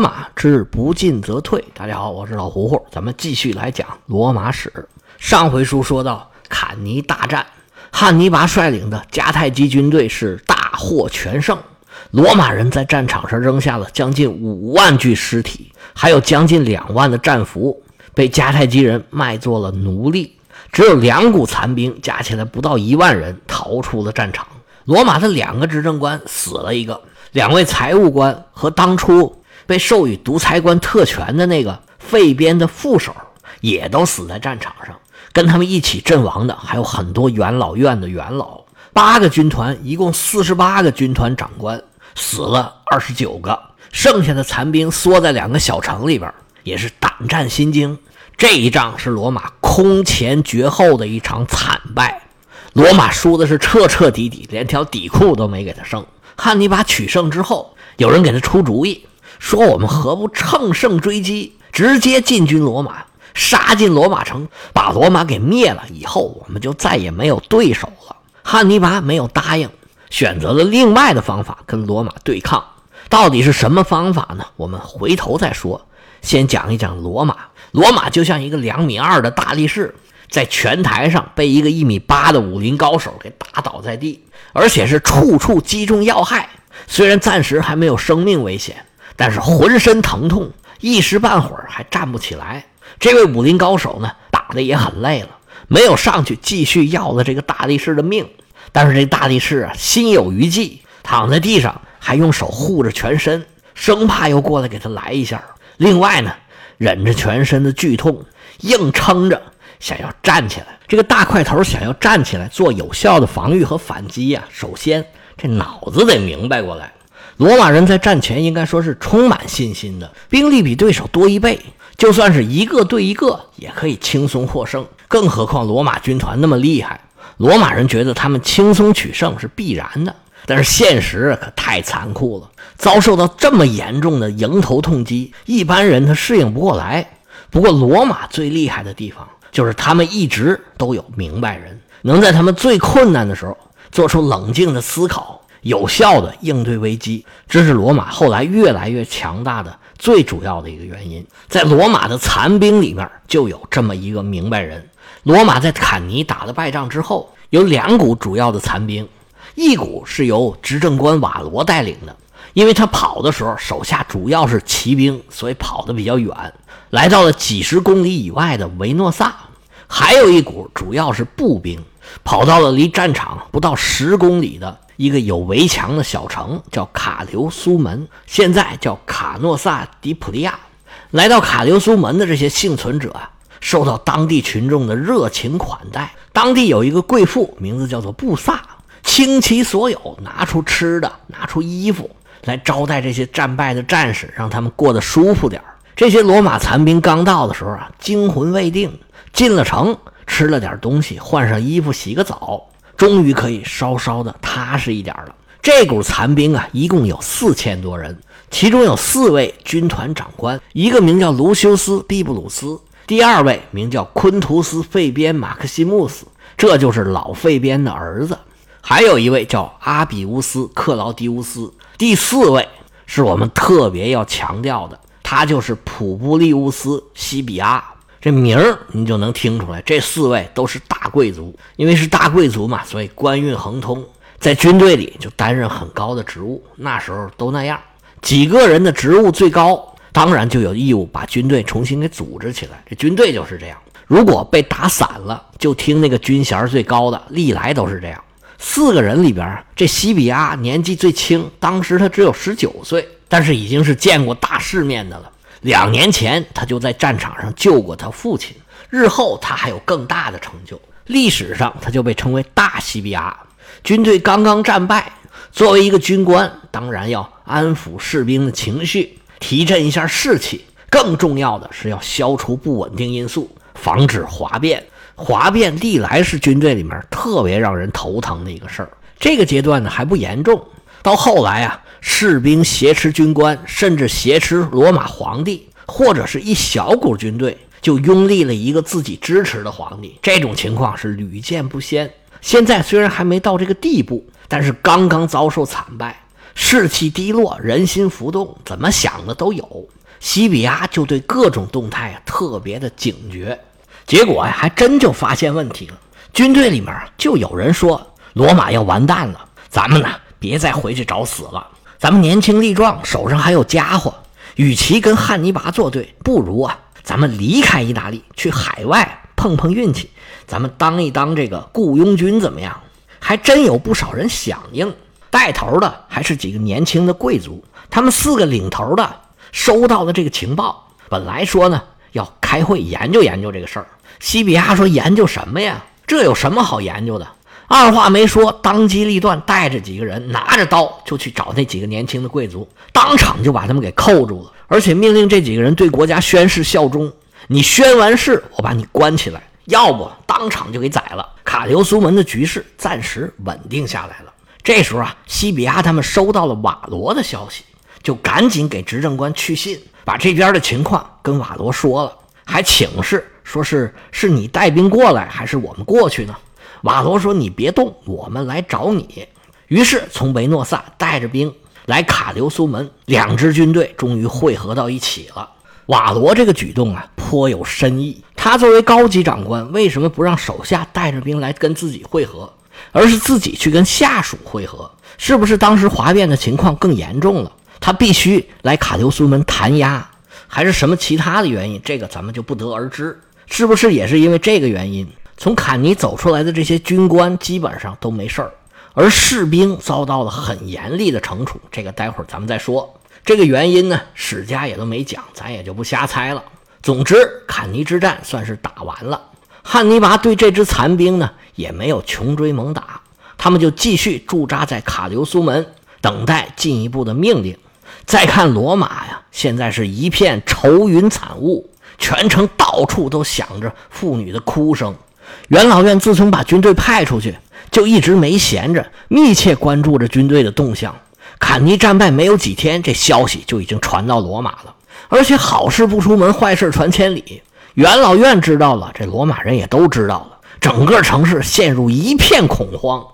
马之不进则退。大家好，我是老胡胡，咱们继续来讲罗马史。上回书说到坎尼大战，汉尼拔率领的迦太基军队是大获全胜，罗马人在战场上扔下了将近五万具尸体，还有将近两万的战俘被迦太基人卖做了奴隶，只有两股残兵，加起来不到一万人逃出了战场。罗马的两个执政官死了一个。两位财务官和当初被授予独裁官特权的那个废边的副手也都死在战场上，跟他们一起阵亡的还有很多元老院的元老。八个军团，一共四十八个军团长官死了二十九个，剩下的残兵缩在两个小城里边，也是胆战心惊。这一仗是罗马空前绝后的一场惨败，罗马输的是彻彻底底，连条底裤都没给他剩。汉尼拔取胜之后，有人给他出主意，说我们何不乘胜追击，直接进军罗马，杀进罗马城，把罗马给灭了，以后我们就再也没有对手了。汉尼拔没有答应，选择了另外的方法跟罗马对抗。到底是什么方法呢？我们回头再说。先讲一讲罗马。罗马就像一个两米二的大力士，在拳台上被一个一米八的武林高手给打倒在地。而且是处处击中要害，虽然暂时还没有生命危险，但是浑身疼痛，一时半会儿还站不起来。这位武林高手呢，打的也很累了，没有上去继续要了这个大力士的命。但是这大力士啊，心有余悸，躺在地上还用手护着全身，生怕又过来给他来一下。另外呢，忍着全身的剧痛，硬撑着。想要站起来，这个大块头想要站起来做有效的防御和反击呀，首先这脑子得明白过来。罗马人在战前应该说是充满信心的，兵力比对手多一倍，就算是一个对一个也可以轻松获胜。更何况罗马军团那么厉害，罗马人觉得他们轻松取胜是必然的。但是现实可太残酷了，遭受到这么严重的迎头痛击，一般人他适应不过来。不过罗马最厉害的地方。就是他们一直都有明白人，能在他们最困难的时候做出冷静的思考，有效的应对危机，这是罗马后来越来越强大的最主要的一个原因。在罗马的残兵里面就有这么一个明白人。罗马在坎尼打了败仗之后，有两股主要的残兵，一股是由执政官瓦罗带领的，因为他跑的时候手下主要是骑兵，所以跑得比较远。来到了几十公里以外的维诺萨，还有一股主要是步兵，跑到了离战场不到十公里的一个有围墙的小城，叫卡留苏门，现在叫卡诺萨迪普利亚。来到卡留苏门的这些幸存者啊，受到当地群众的热情款待。当地有一个贵妇，名字叫做布萨，倾其所有，拿出吃的，拿出衣服来招待这些战败的战士，让他们过得舒服点儿。这些罗马残兵刚到的时候啊，惊魂未定，进了城，吃了点东西，换上衣服，洗个澡，终于可以稍稍的踏实一点了。这股残兵啊，一共有四千多人，其中有四位军团长官，一个名叫卢修斯·毕布鲁斯，第二位名叫昆图斯·费边·马克西穆斯，这就是老费边的儿子，还有一位叫阿比乌斯·克劳迪乌斯，第四位是我们特别要强调的。他就是普布利乌斯·西比亚，这名儿你就能听出来，这四位都是大贵族，因为是大贵族嘛，所以官运亨通，在军队里就担任很高的职务。那时候都那样，几个人的职务最高，当然就有义务把军队重新给组织起来。这军队就是这样，如果被打散了，就听那个军衔最高的，历来都是这样。四个人里边，这西比亚年纪最轻，当时他只有十九岁。但是已经是见过大世面的了。两年前，他就在战场上救过他父亲。日后他还有更大的成就。历史上，他就被称为大西比亚。军队刚刚战败，作为一个军官，当然要安抚士兵的情绪，提振一下士气。更重要的是要消除不稳定因素，防止哗变。哗变历来是军队里面特别让人头疼的一个事儿。这个阶段呢还不严重，到后来啊。士兵挟持军官，甚至挟持罗马皇帝，或者是一小股军队就拥立了一个自己支持的皇帝，这种情况是屡见不鲜。现在虽然还没到这个地步，但是刚刚遭受惨败，士气低落，人心浮动，怎么想的都有。西比亚就对各种动态啊特别的警觉，结果呀还真就发现问题了。军队里面就有人说罗马要完蛋了，咱们呢别再回去找死了。咱们年轻力壮，手上还有家伙，与其跟汉尼拔作对，不如啊咱们离开意大利，去海外碰碰运气。咱们当一当这个雇佣军怎么样？还真有不少人响应，带头的还是几个年轻的贵族。他们四个领头的收到了这个情报，本来说呢要开会研究研究这个事儿。西比亚说：“研究什么呀？这有什么好研究的？”二话没说，当机立断，带着几个人拿着刀就去找那几个年轻的贵族，当场就把他们给扣住了，而且命令这几个人对国家宣誓效忠。你宣完誓，我把你关起来；要不当场就给宰了。卡留苏门的局势暂时稳定下来了。这时候啊，西比亚他们收到了瓦罗的消息，就赶紧给执政官去信，把这边的情况跟瓦罗说了，还请示说是是你带兵过来，还是我们过去呢？瓦罗说：“你别动，我们来找你。”于是从维诺萨带着兵来卡留苏门，两支军队终于汇合到一起了。瓦罗这个举动啊，颇有深意。他作为高级长官，为什么不让手下带着兵来跟自己会合，而是自己去跟下属会合？是不是当时哗变的情况更严重了？他必须来卡留苏门弹压，还是什么其他的原因？这个咱们就不得而知。是不是也是因为这个原因？从坎尼走出来的这些军官基本上都没事儿，而士兵遭到了很严厉的惩处。这个待会儿咱们再说。这个原因呢，史家也都没讲，咱也就不瞎猜了。总之，坎尼之战算是打完了。汉尼拔对这支残兵呢，也没有穷追猛打，他们就继续驻扎在卡留苏门，等待进一步的命令。再看罗马呀，现在是一片愁云惨雾，全城到处都响着妇女的哭声。元老院自从把军队派出去，就一直没闲着，密切关注着军队的动向。坎尼战败没有几天，这消息就已经传到罗马了。而且好事不出门，坏事传千里。元老院知道了，这罗马人也都知道了，整个城市陷入一片恐慌。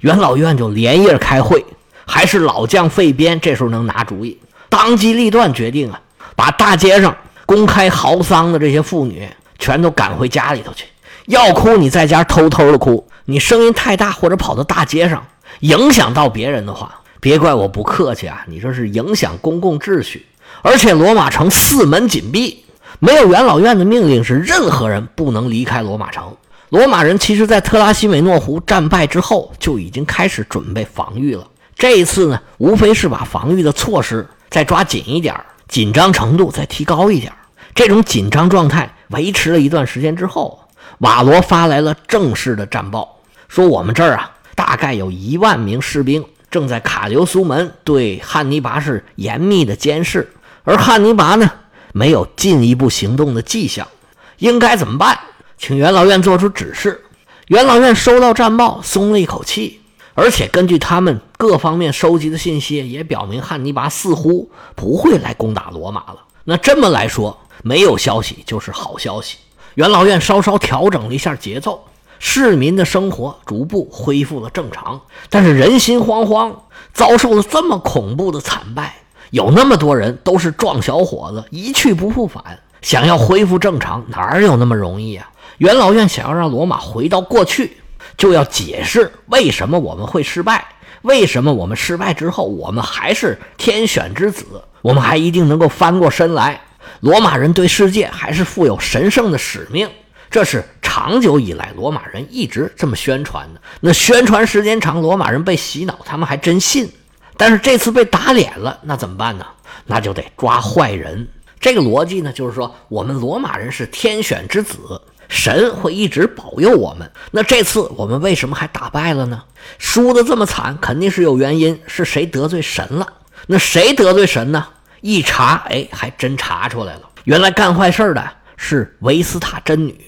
元老院就连夜开会，还是老将费边这时候能拿主意，当机立断决定啊，把大街上公开嚎丧的这些妇女全都赶回家里头去。要哭，你在家偷偷的哭。你声音太大，或者跑到大街上，影响到别人的话，别怪我不客气啊！你这是影响公共秩序。而且罗马城四门紧闭，没有元老院的命令，是任何人不能离开罗马城。罗马人其实，在特拉西美诺湖战败之后，就已经开始准备防御了。这一次呢，无非是把防御的措施再抓紧一点，紧张程度再提高一点。这种紧张状态维持了一段时间之后。瓦罗发来了正式的战报，说我们这儿啊，大概有一万名士兵正在卡留苏门对汉尼拔是严密的监视，而汉尼拔呢，没有进一步行动的迹象，应该怎么办？请元老院做出指示。元老院收到战报，松了一口气，而且根据他们各方面收集的信息，也表明汉尼拔似乎不会来攻打罗马了。那这么来说，没有消息就是好消息。元老院稍稍调整了一下节奏，市民的生活逐步恢复了正常，但是人心惶惶，遭受了这么恐怖的惨败，有那么多人都是壮小伙子，一去不复返，想要恢复正常，哪有那么容易啊？元老院想要让罗马回到过去，就要解释为什么我们会失败，为什么我们失败之后，我们还是天选之子，我们还一定能够翻过身来。罗马人对世界还是负有神圣的使命，这是长久以来罗马人一直这么宣传的。那宣传时间长，罗马人被洗脑，他们还真信。但是这次被打脸了，那怎么办呢？那就得抓坏人。这个逻辑呢，就是说我们罗马人是天选之子，神会一直保佑我们。那这次我们为什么还打败了呢？输的这么惨，肯定是有原因，是谁得罪神了？那谁得罪神呢？一查，哎，还真查出来了。原来干坏事的是维斯塔真女。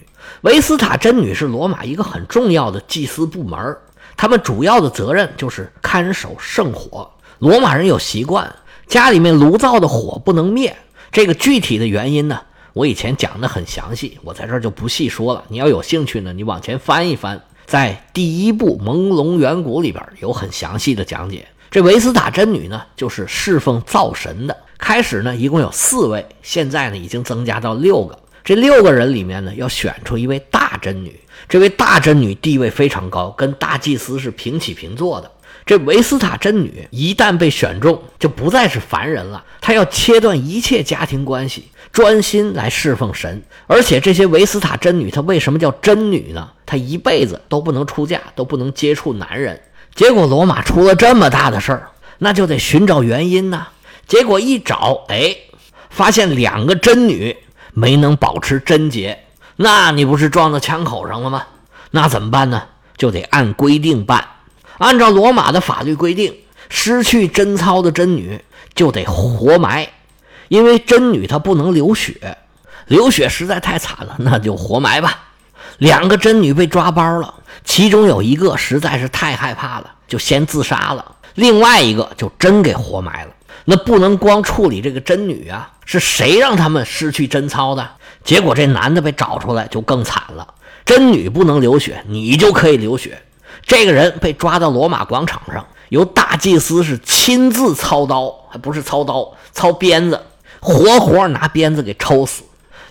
维斯塔真女是罗马一个很重要的祭司部门，他们主要的责任就是看守圣火。罗马人有习惯，家里面炉灶的火不能灭。这个具体的原因呢，我以前讲的很详细，我在这儿就不细说了。你要有兴趣呢，你往前翻一翻，在第一部《朦胧远古》里边有很详细的讲解。这维斯塔真女呢，就是侍奉灶神的。开始呢，一共有四位，现在呢，已经增加到六个。这六个人里面呢，要选出一位大真女。这位大真女地位非常高，跟大祭司是平起平坐的。这维斯塔真女一旦被选中，就不再是凡人了。她要切断一切家庭关系，专心来侍奉神。而且这些维斯塔真女，她为什么叫真女呢？她一辈子都不能出嫁，都不能接触男人。结果罗马出了这么大的事儿，那就得寻找原因呐。结果一找，哎，发现两个真女没能保持贞洁，那你不是撞到枪口上了吗？那怎么办呢？就得按规定办。按照罗马的法律规定，失去贞操的真女就得活埋，因为真女她不能流血，流血实在太惨了，那就活埋吧。两个真女被抓包了，其中有一个实在是太害怕了，就先自杀了；另外一个就真给活埋了。那不能光处理这个真女啊，是谁让他们失去贞操的？结果这男的被找出来就更惨了。真女不能流血，你就可以流血。这个人被抓到罗马广场上，由大祭司是亲自操刀，还不是操刀，操鞭子，活活拿鞭子给抽死。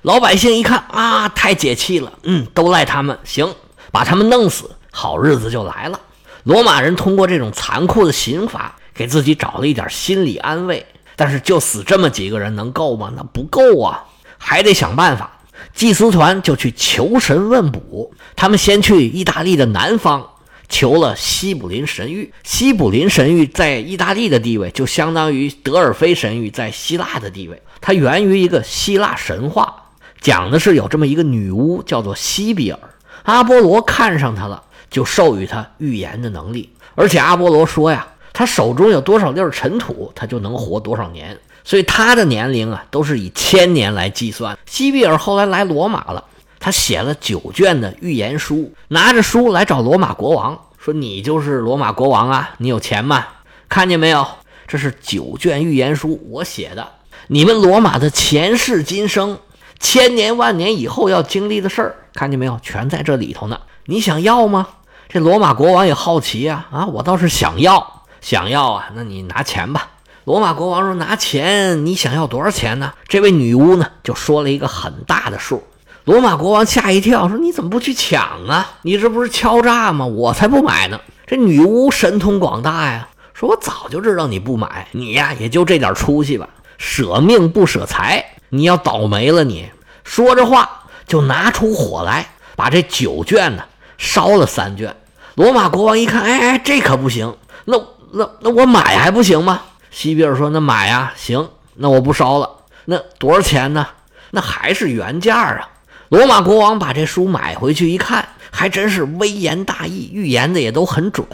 老百姓一看啊，太解气了，嗯，都赖他们，行，把他们弄死，好日子就来了。罗马人通过这种残酷的刑罚，给自己找了一点心理安慰。但是就死这么几个人，能够吗？那不够啊，还得想办法。祭司团就去求神问卜，他们先去意大利的南方。求了西卜林神谕，西卜林神谕在意大利的地位就相当于德尔菲神谕在希腊的地位。它源于一个希腊神话，讲的是有这么一个女巫叫做西比尔，阿波罗看上她了，就授予他预言的能力。而且阿波罗说呀，他手中有多少粒尘土，他就能活多少年。所以他的年龄啊，都是以千年来计算。西比尔后来来罗马了。他写了九卷的预言书，拿着书来找罗马国王，说：“你就是罗马国王啊，你有钱吗？看见没有？这是九卷预言书，我写的。你们罗马的前世今生，千年万年以后要经历的事儿，看见没有？全在这里头呢。你想要吗？”这罗马国王也好奇呀，啊，我倒是想要，想要啊，那你拿钱吧。罗马国王说：“拿钱，你想要多少钱呢？”这位女巫呢，就说了一个很大的数。罗马国王吓一跳，说：“你怎么不去抢啊？你这不是敲诈吗？我才不买呢！”这女巫神通广大呀，说：“我早就知道你不买，你呀也就这点出息吧，舍命不舍财，你要倒霉了！”你说着话就拿出火来，把这九卷呢烧了三卷。罗马国王一看，哎哎，这可不行，那那那我买还不行吗？西比尔说：“那买呀，行，那我不烧了。那多少钱呢？那还是原价啊。”罗马国王把这书买回去一看，还真是微言大义，预言的也都很准。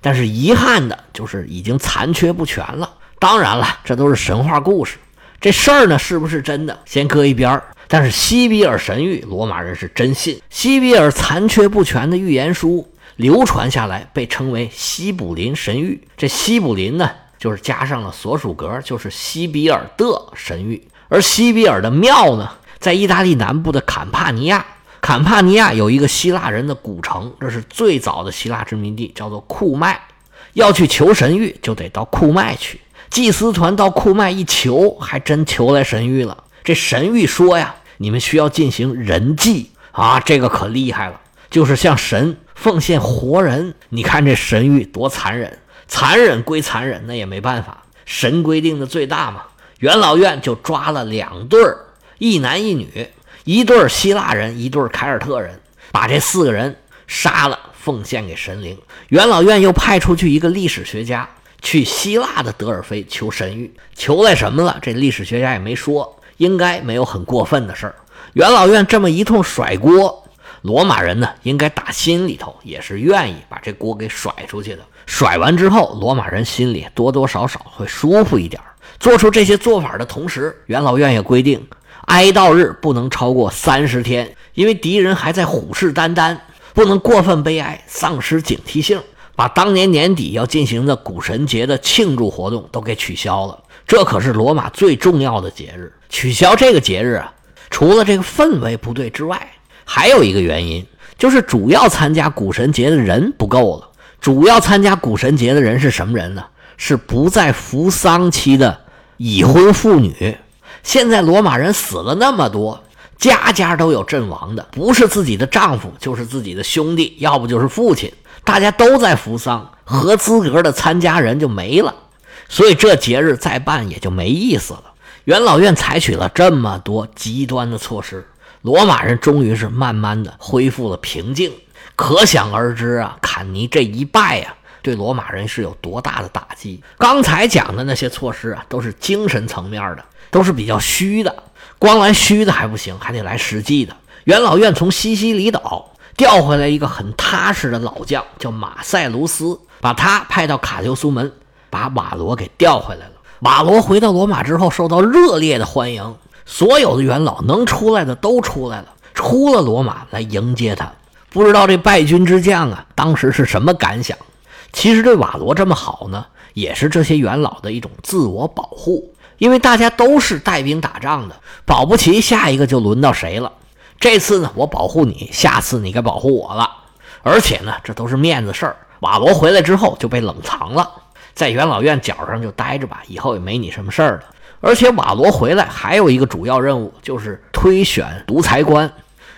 但是遗憾的就是已经残缺不全了。当然了，这都是神话故事，这事儿呢是不是真的，先搁一边儿。但是西比尔神谕，罗马人是真信。西比尔残缺不全的预言书流传下来，被称为西卜林神域。这西卜林呢，就是加上了所属格，就是西比尔的神域。而西比尔的庙呢？在意大利南部的坎帕尼亚，坎帕尼亚有一个希腊人的古城，这是最早的希腊殖民地，叫做库麦。要去求神谕，就得到库麦去。祭司团到库麦一求，还真求来神谕了。这神谕说呀，你们需要进行人祭啊，这个可厉害了，就是向神奉献活人。你看这神谕多残忍，残忍归残忍，那也没办法，神规定的最大嘛。元老院就抓了两对儿。一男一女，一对希腊人，一对凯尔特人，把这四个人杀了，奉献给神灵。元老院又派出去一个历史学家，去希腊的德尔菲求神谕，求来什么了？这历史学家也没说，应该没有很过分的事儿。元老院这么一通甩锅，罗马人呢，应该打心里头也是愿意把这锅给甩出去的。甩完之后，罗马人心里多多少少会舒服一点。做出这些做法的同时，元老院也规定。哀悼日不能超过三十天，因为敌人还在虎视眈眈，不能过分悲哀，丧失警惕性，把当年年底要进行的古神节的庆祝活动都给取消了。这可是罗马最重要的节日，取消这个节日啊，除了这个氛围不对之外，还有一个原因，就是主要参加古神节的人不够了。主要参加古神节的人是什么人呢？是不在服丧期的已婚妇女。现在罗马人死了那么多，家家都有阵亡的，不是自己的丈夫，就是自己的兄弟，要不就是父亲，大家都在服丧，合资格的参加人就没了，所以这节日再办也就没意思了。元老院采取了这么多极端的措施，罗马人终于是慢慢的恢复了平静。可想而知啊，坎尼这一败呀，对罗马人是有多大的打击。刚才讲的那些措施啊，都是精神层面的。都是比较虚的，光来虚的还不行，还得来实际的。元老院从西西里岛调回来一个很踏实的老将，叫马塞卢斯，把他派到卡留苏门，把瓦罗给调回来了。瓦罗回到罗马之后，受到热烈的欢迎，所有的元老能出来的都出来了，出了罗马来迎接他。不知道这败军之将啊，当时是什么感想？其实对瓦罗这么好呢，也是这些元老的一种自我保护。因为大家都是带兵打仗的，保不齐下一个就轮到谁了。这次呢，我保护你，下次你该保护我了。而且呢，这都是面子事儿。瓦罗回来之后就被冷藏了，在元老院角上就待着吧，以后也没你什么事儿了。而且瓦罗回来还有一个主要任务，就是推选独裁官。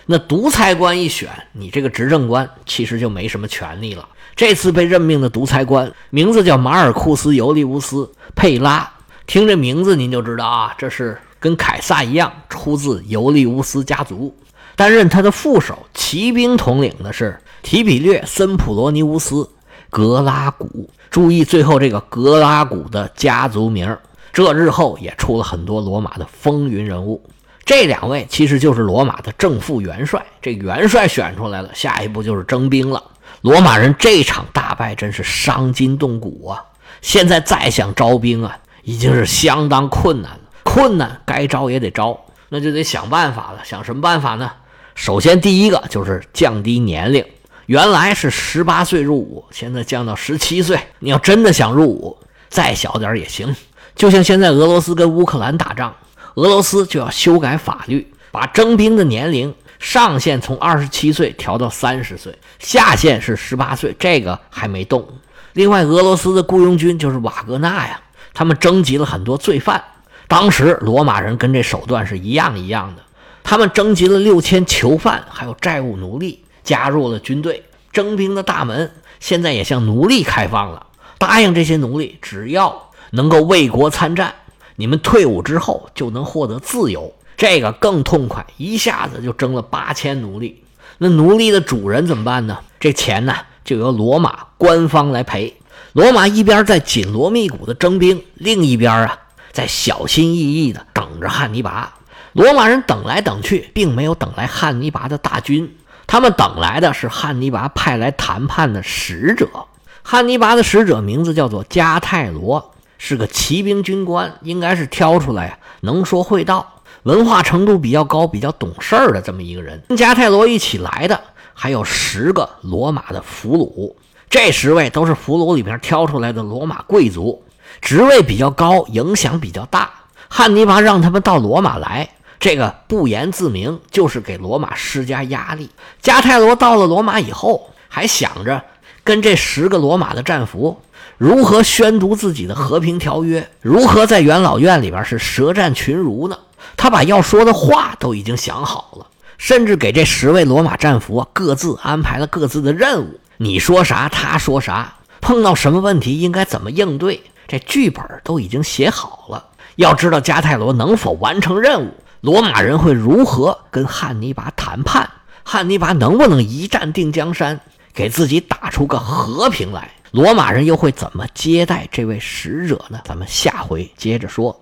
那独裁官一选，你这个执政官其实就没什么权利了。这次被任命的独裁官名字叫马尔库斯·尤利乌斯·佩拉。听这名字，您就知道啊，这是跟凯撒一样，出自尤利乌斯家族。担任他的副手、骑兵统领的是提比略森普罗尼乌斯·格拉古。注意最后这个格拉古的家族名，这日后也出了很多罗马的风云人物。这两位其实就是罗马的正副元帅。这元帅选出来了，下一步就是征兵了。罗马人这场大败真是伤筋动骨啊！现在再想招兵啊！已经是相当困难了，困难该招也得招，那就得想办法了。想什么办法呢？首先，第一个就是降低年龄，原来是十八岁入伍，现在降到十七岁。你要真的想入伍，再小点也行。就像现在俄罗斯跟乌克兰打仗，俄罗斯就要修改法律，把征兵的年龄上限从二十七岁调到三十岁，下限是十八岁，这个还没动。另外，俄罗斯的雇佣军就是瓦格纳呀。他们征集了很多罪犯，当时罗马人跟这手段是一样一样的。他们征集了六千囚犯，还有债务奴隶，加入了军队。征兵的大门现在也向奴隶开放了，答应这些奴隶，只要能够为国参战，你们退伍之后就能获得自由。这个更痛快，一下子就征了八千奴隶。那奴隶的主人怎么办呢？这钱呢，就由罗马官方来赔。罗马一边在紧锣密鼓的征兵，另一边啊，在小心翼翼的等着汉尼拔。罗马人等来等去，并没有等来汉尼拔的大军，他们等来的是汉尼拔派来谈判的使者。汉尼拔的使者名字叫做加泰罗，是个骑兵军官，应该是挑出来呀能说会道、文化程度比较高、比较懂事儿的这么一个人。跟加泰罗一起来的还有十个罗马的俘虏。这十位都是俘虏里边挑出来的罗马贵族，职位比较高，影响比较大。汉尼拔让他们到罗马来，这个不言自明，就是给罗马施加压力。加泰罗到了罗马以后，还想着跟这十个罗马的战俘如何宣读自己的和平条约，如何在元老院里边是舌战群儒呢？他把要说的话都已经想好了，甚至给这十位罗马战俘各自安排了各自的任务。你说啥，他说啥，碰到什么问题应该怎么应对，这剧本都已经写好了。要知道加泰罗能否完成任务，罗马人会如何跟汉尼拔谈判，汉尼拔能不能一战定江山，给自己打出个和平来，罗马人又会怎么接待这位使者呢？咱们下回接着说。